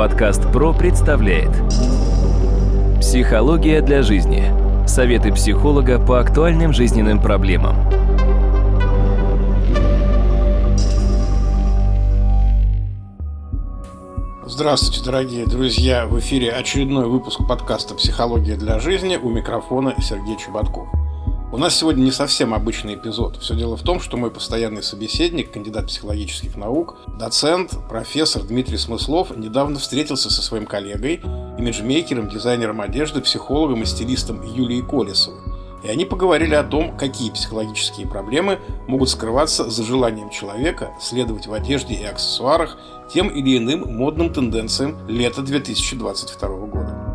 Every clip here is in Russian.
Подкаст ПРО представляет Психология для жизни. Советы психолога по актуальным жизненным проблемам. Здравствуйте, дорогие друзья! В эфире очередной выпуск подкаста «Психология для жизни» у микрофона Сергей Чеботков. У нас сегодня не совсем обычный эпизод. Все дело в том, что мой постоянный собеседник, кандидат психологических наук, доцент, профессор Дмитрий Смыслов недавно встретился со своим коллегой, имиджмейкером, дизайнером одежды, психологом и стилистом Юлией Колесовой. И они поговорили о том, какие психологические проблемы могут скрываться за желанием человека следовать в одежде и аксессуарах тем или иным модным тенденциям лета 2022 года.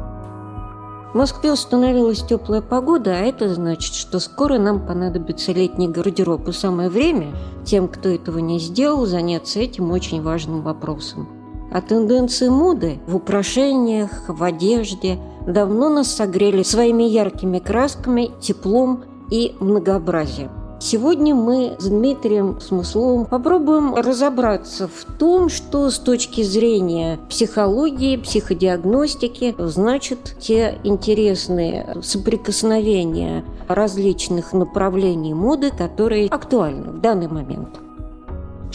В Москве установилась теплая погода, а это значит, что скоро нам понадобится летний гардероб. И самое время тем, кто этого не сделал, заняться этим очень важным вопросом. А тенденции моды в украшениях, в одежде давно нас согрели своими яркими красками, теплом и многообразием. Сегодня мы с Дмитрием Смысловым попробуем разобраться в том, что с точки зрения психологии, психодиагностики значит те интересные соприкосновения различных направлений моды, которые актуальны в данный момент.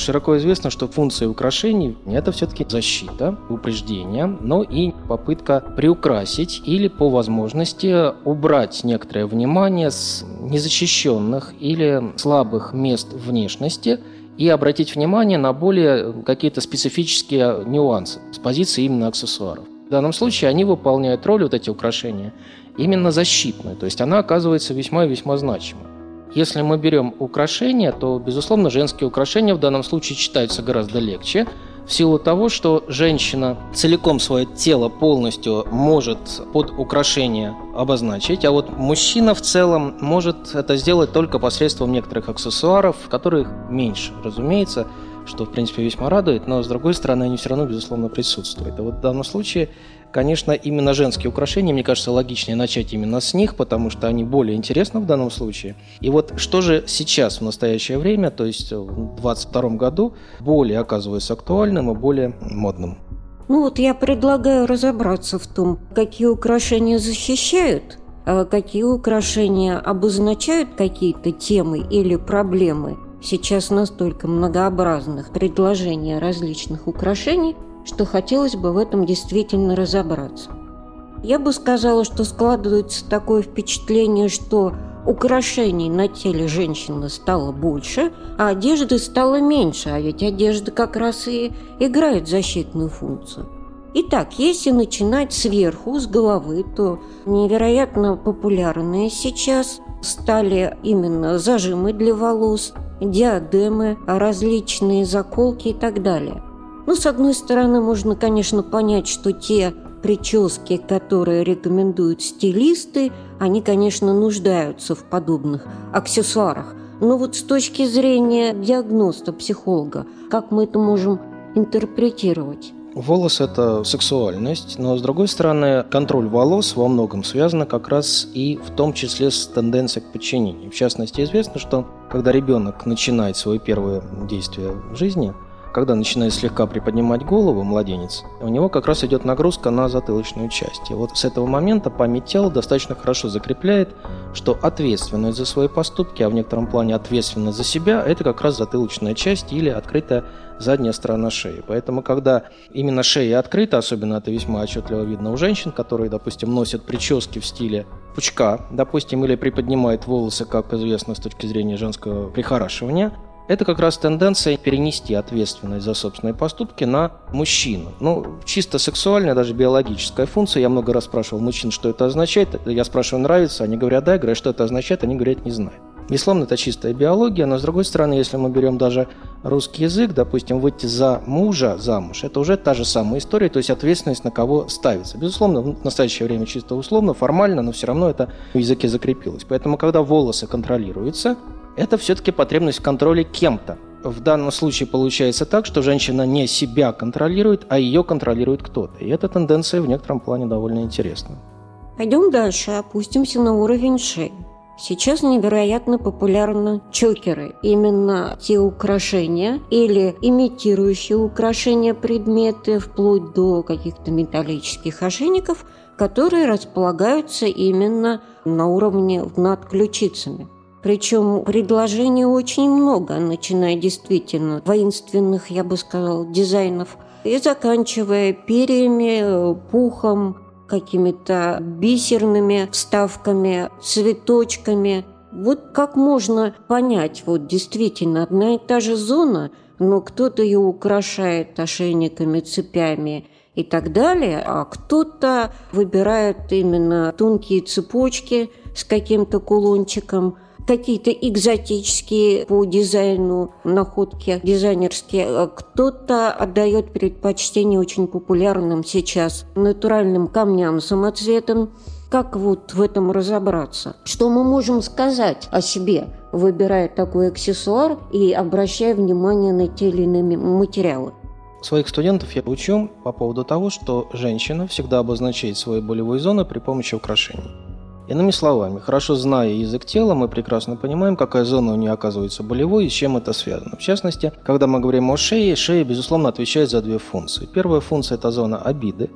Широко известно, что функция украшений – это все-таки защита, упреждение, но и попытка приукрасить или по возможности убрать некоторое внимание с незащищенных или слабых мест внешности и обратить внимание на более какие-то специфические нюансы с позиции именно аксессуаров. В данном случае они выполняют роль, вот эти украшения, именно защитную, то есть она оказывается весьма и весьма значимой. Если мы берем украшения, то, безусловно, женские украшения в данном случае читаются гораздо легче, в силу того, что женщина целиком свое тело полностью может под украшение обозначить, а вот мужчина в целом может это сделать только посредством некоторых аксессуаров, которых меньше, разумеется, что, в принципе, весьма радует, но, с другой стороны, они все равно, безусловно, присутствуют. И вот в данном случае Конечно, именно женские украшения, мне кажется, логичнее начать именно с них, потому что они более интересны в данном случае. И вот что же сейчас, в настоящее время, то есть в 2022 году, более оказывается актуальным и более модным? Ну вот я предлагаю разобраться в том, какие украшения защищают, а какие украшения обозначают какие-то темы или проблемы. Сейчас настолько многообразных предложений различных украшений – что хотелось бы в этом действительно разобраться. Я бы сказала, что складывается такое впечатление, что украшений на теле женщины стало больше, а одежды стало меньше, а ведь одежда как раз и играет защитную функцию. Итак, если начинать сверху, с головы, то невероятно популярные сейчас стали именно зажимы для волос, диадемы, различные заколки и так далее – ну, с одной стороны, можно, конечно, понять, что те прически, которые рекомендуют стилисты, они, конечно, нуждаются в подобных аксессуарах. Но вот с точки зрения диагноста, психолога, как мы это можем интерпретировать? Волос – это сексуальность, но, с другой стороны, контроль волос во многом связан как раз и в том числе с тенденцией к подчинению. В частности, известно, что когда ребенок начинает свое первое действие в жизни – когда начинает слегка приподнимать голову младенец, у него как раз идет нагрузка на затылочную часть. И вот с этого момента память тела достаточно хорошо закрепляет, что ответственность за свои поступки, а в некотором плане ответственность за себя, это как раз затылочная часть или открытая задняя сторона шеи. Поэтому, когда именно шея открыта, особенно это весьма отчетливо видно у женщин, которые, допустим, носят прически в стиле пучка, допустим, или приподнимают волосы, как известно с точки зрения женского прихорашивания, это как раз тенденция перенести ответственность за собственные поступки на мужчину. Ну, чисто сексуальная, даже биологическая функция. Я много раз спрашивал мужчин, что это означает. Я спрашиваю, нравится? Они говорят, да. Я говорю, что это означает? Они говорят, не знаю. Безусловно, это чистая биология, но с другой стороны, если мы берем даже русский язык, допустим, выйти за мужа замуж, это уже та же самая история, то есть ответственность на кого ставится. Безусловно, в настоящее время чисто условно, формально, но все равно это в языке закрепилось. Поэтому, когда волосы контролируются, это все-таки потребность в контроле кем-то. В данном случае получается так, что женщина не себя контролирует, а ее контролирует кто-то. И эта тенденция в некотором плане довольно интересна. Пойдем дальше, опустимся на уровень шеи. Сейчас невероятно популярны чокеры. Именно те украшения или имитирующие украшения предметы, вплоть до каких-то металлических ошейников, которые располагаются именно на уровне над ключицами. Причем предложений очень много, начиная действительно воинственных, я бы сказала, дизайнов, и заканчивая перьями, пухом, какими-то бисерными вставками, цветочками. Вот как можно понять, вот действительно одна и та же зона, но кто-то ее украшает ошейниками, цепями и так далее, а кто-то выбирает именно тонкие цепочки с каким-то кулончиком – какие-то экзотические по дизайну находки дизайнерские. Кто-то отдает предпочтение очень популярным сейчас натуральным камням самоцветом. Как вот в этом разобраться? Что мы можем сказать о себе, выбирая такой аксессуар и обращая внимание на те или иные материалы? Своих студентов я учу по поводу того, что женщина всегда обозначает свои болевые зоны при помощи украшений. Иными словами, хорошо зная язык тела, мы прекрасно понимаем, какая зона у нее оказывается болевой и с чем это связано. В частности, когда мы говорим о шее, шея, безусловно, отвечает за две функции. Первая функция – это зона обиды,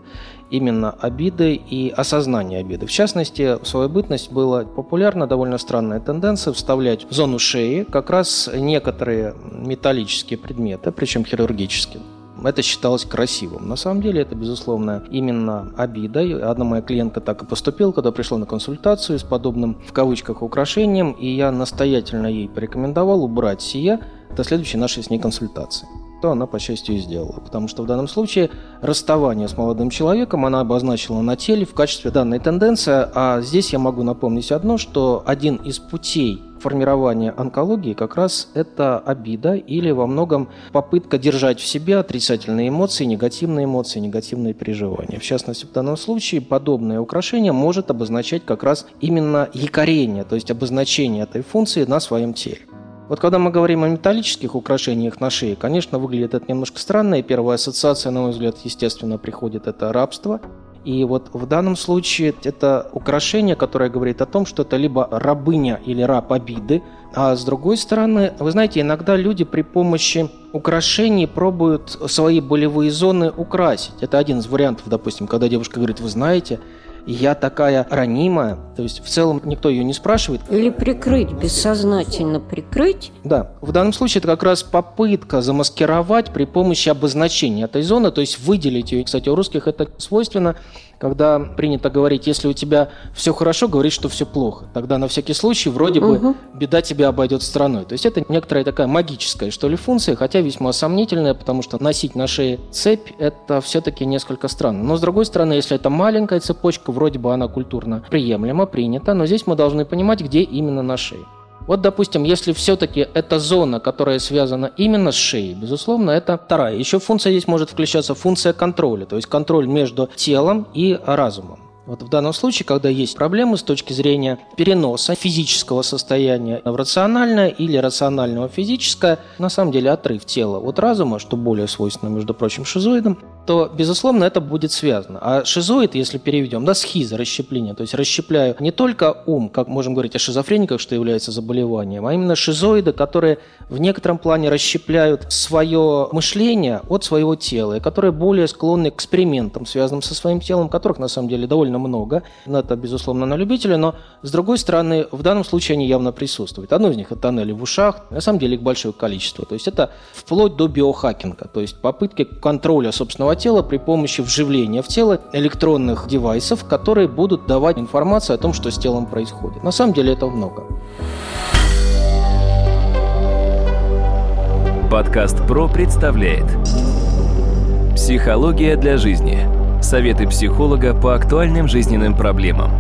именно обиды и осознание обиды. В частности, в свою бытность была популярна довольно странная тенденция вставлять в зону шеи как раз некоторые металлические предметы, причем хирургические это считалось красивым. На самом деле это, безусловно, именно обида. Одна моя клиентка так и поступила, когда пришла на консультацию с подобным, в кавычках, украшением, и я настоятельно ей порекомендовал убрать сие до следующей нашей с ней консультации то она, по счастью, и сделала. Потому что в данном случае расставание с молодым человеком она обозначила на теле в качестве данной тенденции. А здесь я могу напомнить одно, что один из путей формирования онкологии как раз это обида или во многом попытка держать в себе отрицательные эмоции, негативные эмоции, негативные переживания. В частности, в данном случае подобное украшение может обозначать как раз именно якорение, то есть обозначение этой функции на своем теле. Вот когда мы говорим о металлических украшениях на шее, конечно, выглядит это немножко странно, и первая ассоциация, на мой взгляд, естественно, приходит это рабство – и вот в данном случае это украшение, которое говорит о том, что это либо рабыня или раб обиды, а с другой стороны, вы знаете, иногда люди при помощи украшений пробуют свои болевые зоны украсить. Это один из вариантов, допустим, когда девушка говорит, вы знаете, я такая ранимая, то есть в целом никто ее не спрашивает. Или прикрыть, бессознательно прикрыть. Да, в данном случае это как раз попытка замаскировать при помощи обозначения этой зоны, то есть выделить ее. Кстати, у русских это свойственно, когда принято говорить, если у тебя все хорошо, говорить, что все плохо. Тогда на всякий случай вроде угу. бы беда тебя обойдет стороной. То есть это некоторая такая магическая, что ли, функция, хотя весьма сомнительная, потому что носить на шее цепь – это все-таки несколько странно. Но с другой стороны, если это маленькая цепочка, вроде бы она культурно приемлема, принята, но здесь мы должны понимать, где именно на шее. Вот, допустим, если все-таки эта зона, которая связана именно с шеей, безусловно, это вторая. Еще функция здесь может включаться функция контроля, то есть контроль между телом и разумом. Вот в данном случае, когда есть проблемы с точки зрения переноса физического состояния в рациональное или рационального физическое, на самом деле отрыв тела от разума, что более свойственно, между прочим, шизоидам, то, безусловно, это будет связано. А шизоид, если переведем, да, схиза, расщепление, то есть расщепляю не только ум, как можем говорить о шизофрениках, что является заболеванием, а именно шизоиды, которые в некотором плане расщепляют свое мышление от своего тела, и которые более склонны к экспериментам, связанным со своим телом, которых на самом деле довольно много. Но это, безусловно, на любителя, но с другой стороны, в данном случае они явно присутствуют. Одно из них это тоннели в ушах, на самом деле их большое количество. То есть это вплоть до биохакинга, то есть попытки контроля собственного тела при помощи вживления в тело электронных девайсов, которые будут давать информацию о том, что с телом происходит. На самом деле этого много. Подкаст ПРО представляет Психология для жизни. Советы психолога по актуальным жизненным проблемам.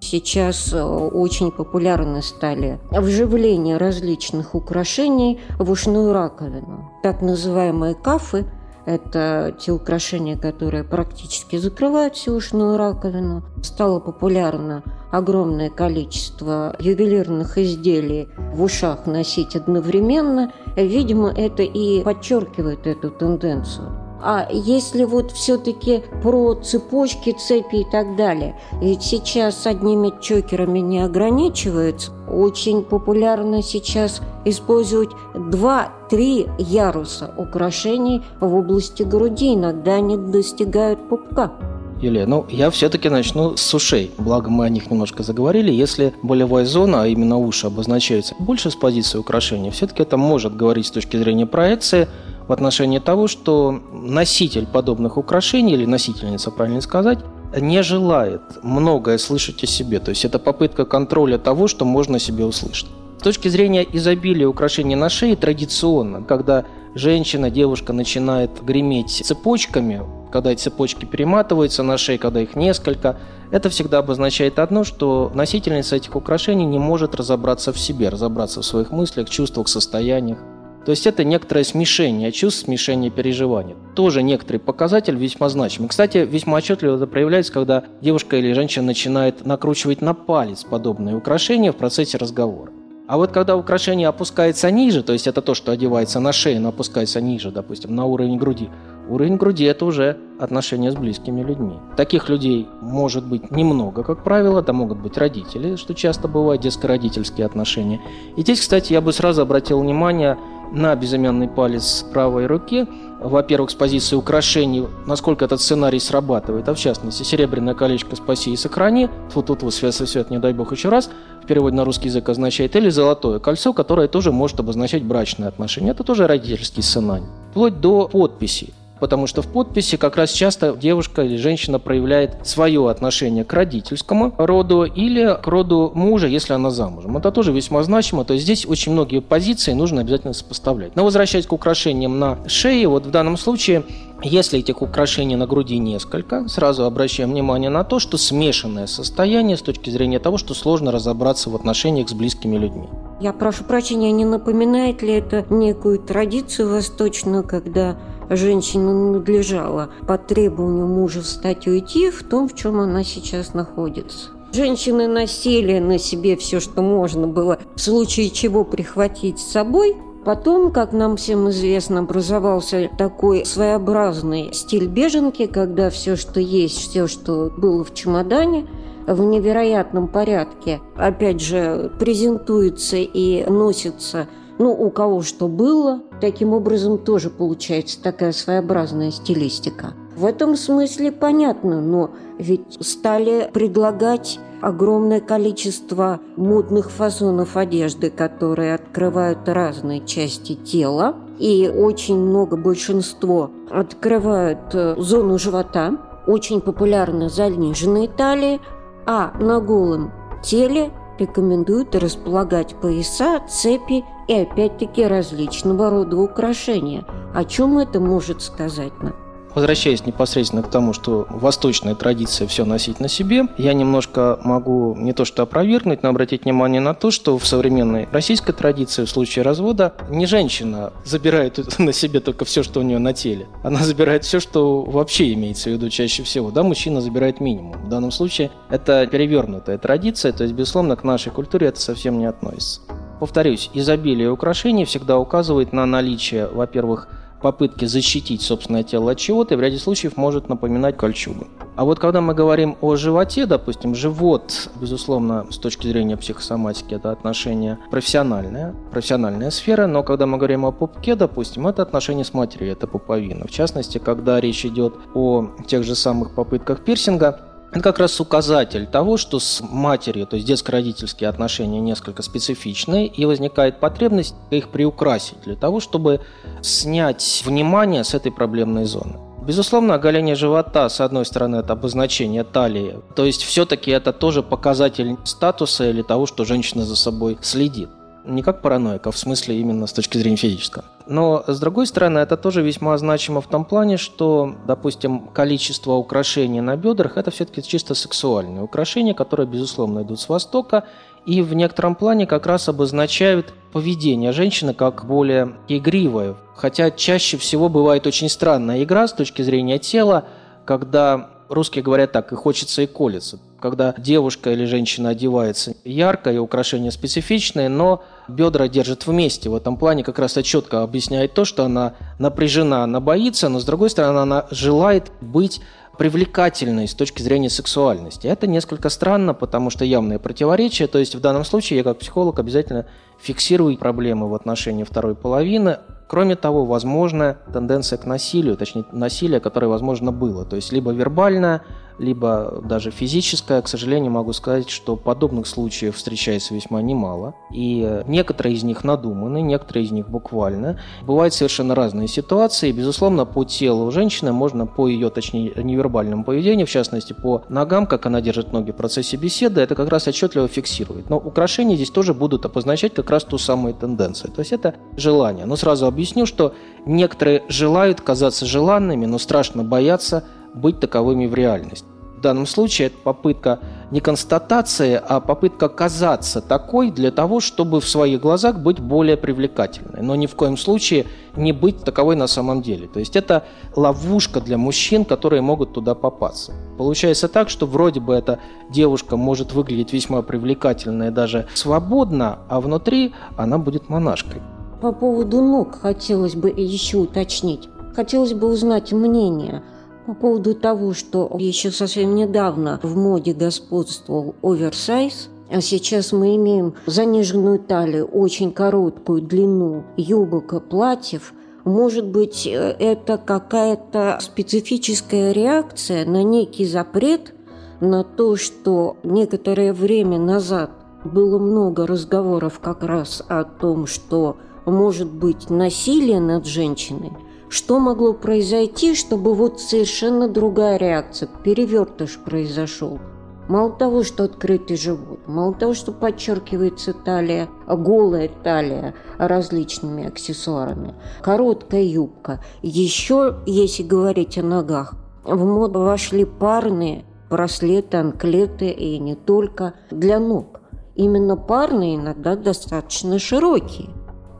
сейчас э, очень популярны стали вживление различных украшений в ушную раковину. Так называемые кафы – это те украшения, которые практически закрывают всю ушную раковину. Стало популярно огромное количество ювелирных изделий в ушах носить одновременно. Видимо, это и подчеркивает эту тенденцию. А если вот все-таки про цепочки, цепи и так далее, ведь сейчас одними чокерами не ограничиваются. Очень популярно сейчас использовать два-три яруса украшений в области груди. Иногда они достигают пупка. Юлия, ну я все-таки начну с ушей. Благо мы о них немножко заговорили. Если болевая зона, а именно уши, обозначается больше с позиции украшения, все-таки это может говорить с точки зрения проекции в отношении того, что носитель подобных украшений, или носительница, правильно сказать, не желает многое слышать о себе. То есть это попытка контроля того, что можно себе услышать. С точки зрения изобилия украшений на шее традиционно, когда женщина, девушка начинает греметь цепочками, когда эти цепочки перематываются на шее, когда их несколько, это всегда обозначает одно, что носительница этих украшений не может разобраться в себе, разобраться в своих мыслях, чувствах, состояниях. То есть это некоторое смешение чувств, смешение переживаний. Тоже некоторый показатель весьма значимый. Кстати, весьма отчетливо это проявляется, когда девушка или женщина начинает накручивать на палец подобные украшения в процессе разговора. А вот когда украшение опускается ниже, то есть это то, что одевается на шею, но опускается ниже, допустим, на уровень груди, уровень груди – это уже отношения с близкими людьми. Таких людей может быть немного, как правило, это могут быть родители, что часто бывает, детско-родительские отношения. И здесь, кстати, я бы сразу обратил внимание на безымянный палец правой руки, во-первых, с позиции украшений, насколько этот сценарий срабатывает, а в частности, серебряное колечко «Спаси и сохрани», тут тут свет, свет, не дай бог еще раз, в переводе на русский язык означает, или золотое кольцо, которое тоже может обозначать брачные отношения. Это тоже родительский сценарий. Вплоть до подписи потому что в подписи как раз часто девушка или женщина проявляет свое отношение к родительскому роду или к роду мужа, если она замужем. Это тоже весьма значимо, то есть здесь очень многие позиции нужно обязательно сопоставлять. Но возвращаясь к украшениям на шее, вот в данном случае если этих украшений на груди несколько, сразу обращаем внимание на то, что смешанное состояние с точки зрения того, что сложно разобраться в отношениях с близкими людьми. Я прошу прощения, не напоминает ли это некую традицию восточную, когда женщина надлежала по требованию мужа встать и уйти в том, в чем она сейчас находится. Женщины носили на себе все, что можно было, в случае чего прихватить с собой. Потом, как нам всем известно, образовался такой своеобразный стиль беженки, когда все, что есть, все, что было в чемодане, в невероятном порядке, опять же, презентуется и носится ну, у кого что было. Таким образом тоже получается такая своеобразная стилистика. В этом смысле понятно, но ведь стали предлагать огромное количество модных фасонов одежды, которые открывают разные части тела. И очень много, большинство открывают э, зону живота, очень популярны заниженные талии, а на голом теле рекомендуют располагать пояса, цепи и опять-таки различного рода украшения. О чем это может сказать нам? Возвращаясь непосредственно к тому, что восточная традиция все носить на себе, я немножко могу не то что опровергнуть, но обратить внимание на то, что в современной российской традиции в случае развода не женщина забирает на себе только все, что у нее на теле. Она забирает все, что вообще имеется в виду чаще всего. Да, мужчина забирает минимум. В данном случае это перевернутая традиция, то есть, безусловно, к нашей культуре это совсем не относится. Повторюсь, изобилие украшений всегда указывает на наличие, во-первых, попытки защитить собственное тело от чего-то в ряде случаев может напоминать кольчугу. А вот когда мы говорим о животе, допустим, живот, безусловно, с точки зрения психосоматики, это отношение профессиональное, профессиональная сфера, но когда мы говорим о пупке, допустим, это отношение с матерью, это пуповина. В частности, когда речь идет о тех же самых попытках пирсинга, это как раз указатель того, что с матерью, то есть детско-родительские отношения несколько специфичные, и возникает потребность их приукрасить для того, чтобы снять внимание с этой проблемной зоны. Безусловно, оголение живота, с одной стороны, это обозначение талии. То есть все-таки это тоже показатель статуса или того, что женщина за собой следит не как параноик, а в смысле именно с точки зрения физического. Но, с другой стороны, это тоже весьма значимо в том плане, что, допустим, количество украшений на бедрах – это все-таки чисто сексуальные украшения, которые, безусловно, идут с Востока, и в некотором плане как раз обозначают поведение женщины как более игривое. Хотя чаще всего бывает очень странная игра с точки зрения тела, когда Русские говорят так, и хочется, и колется. Когда девушка или женщина одевается ярко, и украшения специфичные, но бедра держит вместе. В этом плане как раз это четко объясняет то, что она напряжена, она боится, но с другой стороны она желает быть привлекательной с точки зрения сексуальности. Это несколько странно, потому что явное противоречие. То есть в данном случае я как психолог обязательно фиксирую проблемы в отношении второй половины, Кроме того, возможна тенденция к насилию, точнее насилие, которое, возможно, было. То есть либо вербальное, либо даже физическое. К сожалению, могу сказать, что подобных случаев встречается весьма немало. И некоторые из них надуманы, некоторые из них буквально. Бывают совершенно разные ситуации. Безусловно, по телу женщины можно по ее, точнее, невербальному поведению, в частности, по ногам, как она держит ноги в процессе беседы, это как раз отчетливо фиксирует. Но украшения здесь тоже будут обозначать как раз ту самую тенденцию. То есть это желание. Но сразу объясню, что некоторые желают казаться желанными, но страшно боятся быть таковыми в реальности. В данном случае это попытка не констатации, а попытка казаться такой для того, чтобы в своих глазах быть более привлекательной, но ни в коем случае не быть таковой на самом деле. То есть это ловушка для мужчин, которые могут туда попасться. Получается так, что вроде бы эта девушка может выглядеть весьма привлекательно и даже свободно, а внутри она будет монашкой. По поводу ног хотелось бы еще уточнить. Хотелось бы узнать мнение – по поводу того, что еще совсем недавно в моде господствовал оверсайз, а сейчас мы имеем заниженную талию, очень короткую длину юбок и платьев, может быть, это какая-то специфическая реакция на некий запрет, на то, что некоторое время назад было много разговоров как раз о том, что может быть насилие над женщиной – что могло произойти, чтобы вот совершенно другая реакция, перевертыш произошел? Мало того, что открытый живот, мало того, что подчеркивается талия, голая талия различными аксессуарами, короткая юбка. Еще, если говорить о ногах, в моду вошли парные браслеты, анклеты и не только для ног. Именно парные иногда достаточно широкие.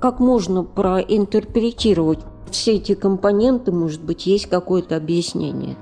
Как можно проинтерпретировать все эти компоненты, может быть, есть какое-то объяснение.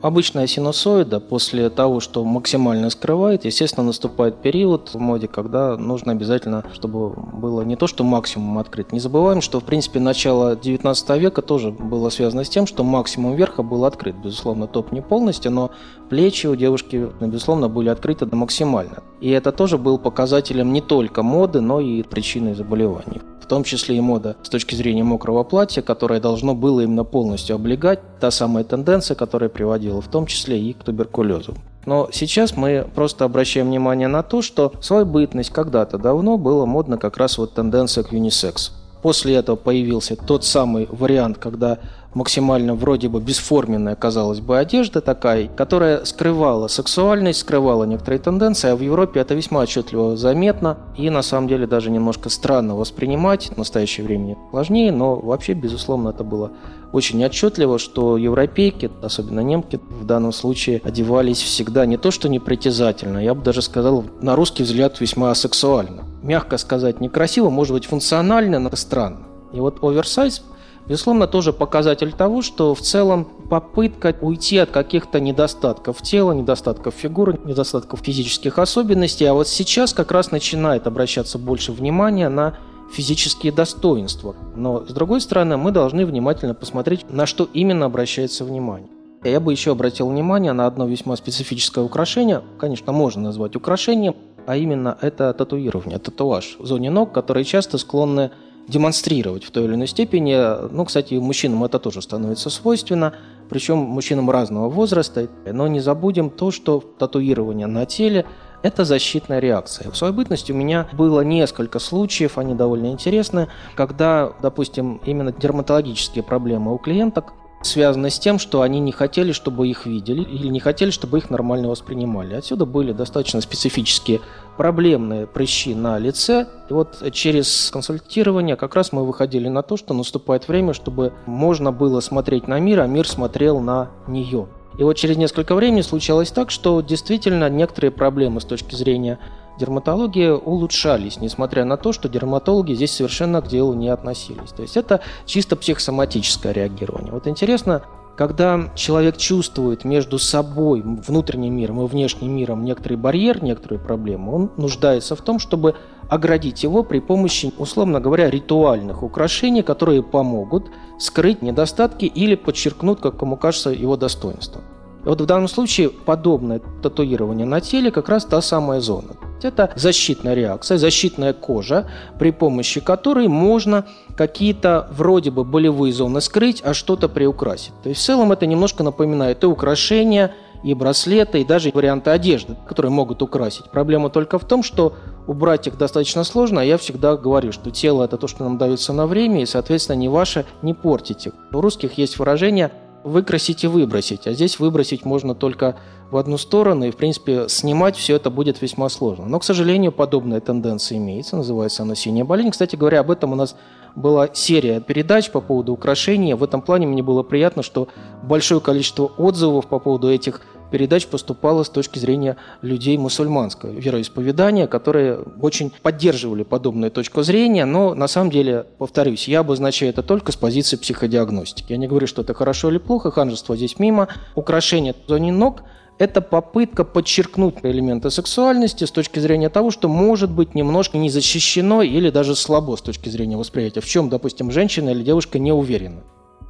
Обычная синусоида после того, что максимально скрывает, естественно, наступает период в моде, когда нужно обязательно, чтобы было не то, что максимум открыт. Не забываем, что, в принципе, начало 19 века тоже было связано с тем, что максимум верха был открыт. Безусловно, топ не полностью, но плечи у девушки, безусловно, были открыты максимально. И это тоже был показателем не только моды, но и причиной заболеваний в том числе и мода с точки зрения мокрого платья, которое должно было именно полностью облегать, та самая тенденция, которая приводила в том числе и к туберкулезу. Но сейчас мы просто обращаем внимание на то, что свою бытность когда-то давно было модно как раз вот тенденция к юнисекс. После этого появился тот самый вариант, когда максимально вроде бы бесформенная, казалось бы, одежда такая, которая скрывала сексуальность, скрывала некоторые тенденции, а в Европе это весьма отчетливо заметно и на самом деле даже немножко странно воспринимать, в настоящее время сложнее, но вообще, безусловно, это было очень отчетливо, что европейки, особенно немки, в данном случае одевались всегда не то что непритязательно, я бы даже сказал, на русский взгляд, весьма сексуально. Мягко сказать, некрасиво, может быть, функционально, но странно. И вот оверсайз Безусловно, тоже показатель того, что в целом попытка уйти от каких-то недостатков тела, недостатков фигуры, недостатков физических особенностей, а вот сейчас как раз начинает обращаться больше внимания на физические достоинства. Но, с другой стороны, мы должны внимательно посмотреть, на что именно обращается внимание. Я бы еще обратил внимание на одно весьма специфическое украшение. Конечно, можно назвать украшением, а именно это татуирование, татуаж в зоне ног, которые часто склонны демонстрировать в той или иной степени. Ну, кстати, мужчинам это тоже становится свойственно, причем мужчинам разного возраста. Но не забудем то, что татуирование на теле – это защитная реакция. В своей бытности у меня было несколько случаев, они довольно интересны, когда, допустим, именно дерматологические проблемы у клиенток связаны с тем, что они не хотели, чтобы их видели, или не хотели, чтобы их нормально воспринимали. Отсюда были достаточно специфические проблемные прыщи на лице. И вот через консультирование как раз мы выходили на то, что наступает время, чтобы можно было смотреть на мир, а мир смотрел на нее. И вот через несколько времени случалось так, что действительно некоторые проблемы с точки зрения дерматологии улучшались, несмотря на то, что дерматологи здесь совершенно к делу не относились. То есть это чисто психосоматическое реагирование. Вот интересно, Когда человек чувствует между собой, внутренним миром и внешним миром некоторый барьер, некоторые проблемы, он нуждается в том, чтобы оградить его при помощи, условно говоря, ритуальных украшений, которые помогут скрыть недостатки или подчеркнут, как ему кажется, его достоинство. Вот в данном случае подобное татуирование на теле как раз та самая зона. Это защитная реакция, защитная кожа, при помощи которой можно какие-то вроде бы болевые зоны скрыть, а что-то приукрасить. То есть в целом это немножко напоминает и украшения, и браслеты, и даже варианты одежды, которые могут украсить. Проблема только в том, что убрать их достаточно сложно, а я всегда говорю, что тело – это то, что нам дается на время, и, соответственно, не ваше, не портите. У русских есть выражение выкрасить и выбросить. А здесь выбросить можно только в одну сторону, и, в принципе, снимать все это будет весьма сложно. Но, к сожалению, подобная тенденция имеется, называется она «синяя болезнь». Кстати говоря, об этом у нас была серия передач по поводу украшения. В этом плане мне было приятно, что большое количество отзывов по поводу этих передач поступало с точки зрения людей мусульманского вероисповедания, которые очень поддерживали подобную точку зрения, но на самом деле, повторюсь, я обозначаю это только с позиции психодиагностики. Я не говорю, что это хорошо или плохо, ханжество здесь мимо. Украшение в зоне ног – это попытка подчеркнуть элементы сексуальности с точки зрения того, что может быть немножко не защищено или даже слабо с точки зрения восприятия, в чем, допустим, женщина или девушка не уверена.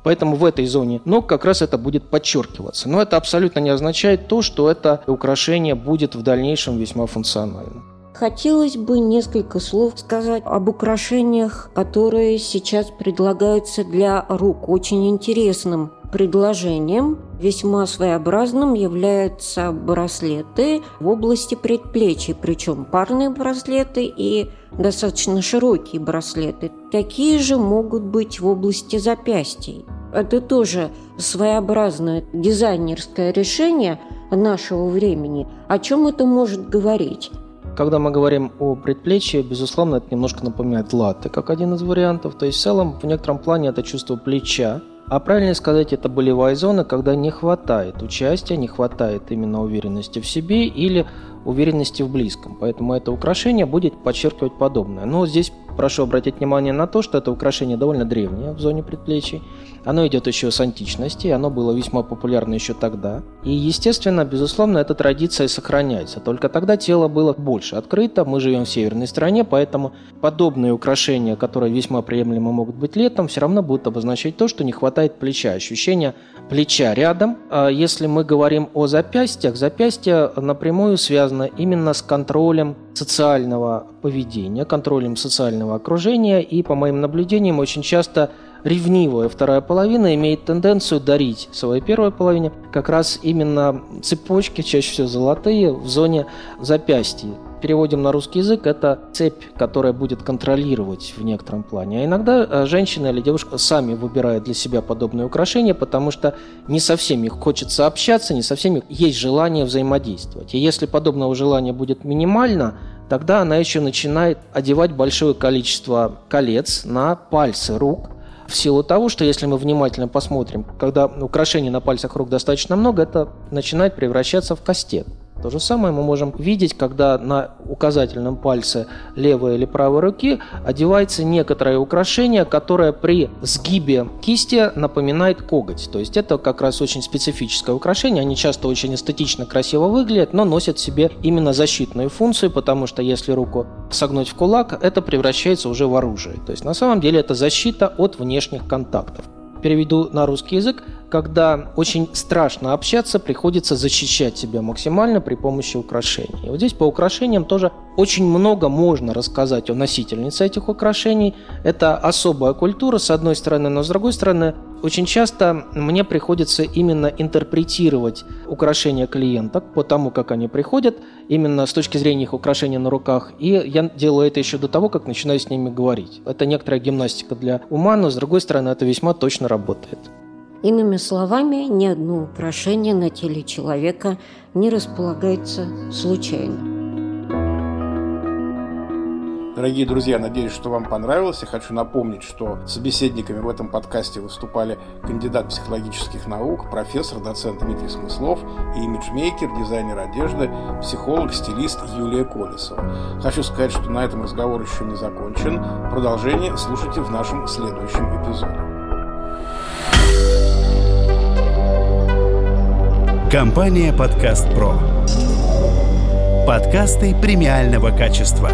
Поэтому в этой зоне ног как раз это будет подчеркиваться. Но это абсолютно не означает то, что это украшение будет в дальнейшем весьма функциональным. Хотелось бы несколько слов сказать об украшениях, которые сейчас предлагаются для рук. Очень интересным предложением, весьма своеобразным, являются браслеты в области предплечий, причем парные браслеты и достаточно широкие браслеты. Такие же могут быть в области запястий. Это тоже своеобразное дизайнерское решение нашего времени. О чем это может говорить? Когда мы говорим о предплечье, безусловно, это немножко напоминает латы, как один из вариантов. То есть в целом, в некотором плане это чувство плеча, а правильно сказать, это болевая зона, когда не хватает участия, не хватает именно уверенности в себе или уверенности в близком. Поэтому это украшение будет подчеркивать подобное. Но здесь прошу обратить внимание на то, что это украшение довольно древнее в зоне предплечий. Оно идет еще с античности, оно было весьма популярно еще тогда. И, естественно, безусловно, эта традиция сохраняется. Только тогда тело было больше открыто, мы живем в северной стране, поэтому подобные украшения, которые весьма приемлемы могут быть летом, все равно будут обозначать то, что не хватает плеча, ощущение плеча рядом. А если мы говорим о запястьях, запястье напрямую связано именно с контролем социального поведения, контролем социального окружения. И по моим наблюдениям очень часто ревнивая вторая половина имеет тенденцию дарить своей первой половине как раз именно цепочки, чаще всего золотые, в зоне запястья. Переводим на русский язык, это цепь, которая будет контролировать в некотором плане. А иногда э, женщина или девушка сами выбирают для себя подобные украшения, потому что не со всеми хочется общаться, не со всеми есть желание взаимодействовать. И если подобного желания будет минимально, тогда она еще начинает одевать большое количество колец на пальцы рук, в силу того, что если мы внимательно посмотрим, когда украшений на пальцах рук достаточно много, это начинает превращаться в кастет. То же самое мы можем видеть, когда на указательном пальце левой или правой руки одевается некоторое украшение, которое при сгибе кисти напоминает коготь. То есть это как раз очень специфическое украшение. Они часто очень эстетично, красиво выглядят, но носят в себе именно защитную функцию, потому что если руку согнуть в кулак, это превращается уже в оружие. То есть на самом деле это защита от внешних контактов переведу на русский язык, когда очень страшно общаться, приходится защищать себя максимально при помощи украшений. И вот здесь по украшениям тоже очень много можно рассказать о носительнице этих украшений. Это особая культура, с одной стороны, но с другой стороны, очень часто мне приходится именно интерпретировать украшения клиенток по тому, как они приходят, именно с точки зрения их украшения на руках. И я делаю это еще до того, как начинаю с ними говорить. Это некоторая гимнастика для ума, но с другой стороны, это весьма точно работает. Иными словами, ни одно украшение на теле человека не располагается случайно. Дорогие друзья, надеюсь, что вам понравилось. Я хочу напомнить, что собеседниками в этом подкасте выступали кандидат психологических наук, профессор, доцент Дмитрий Смыслов и имиджмейкер, дизайнер одежды, психолог, стилист Юлия Колесова. Хочу сказать, что на этом разговор еще не закончен. Продолжение слушайте в нашем следующем эпизоде. Компания «Подкаст Про». Подкасты премиального качества.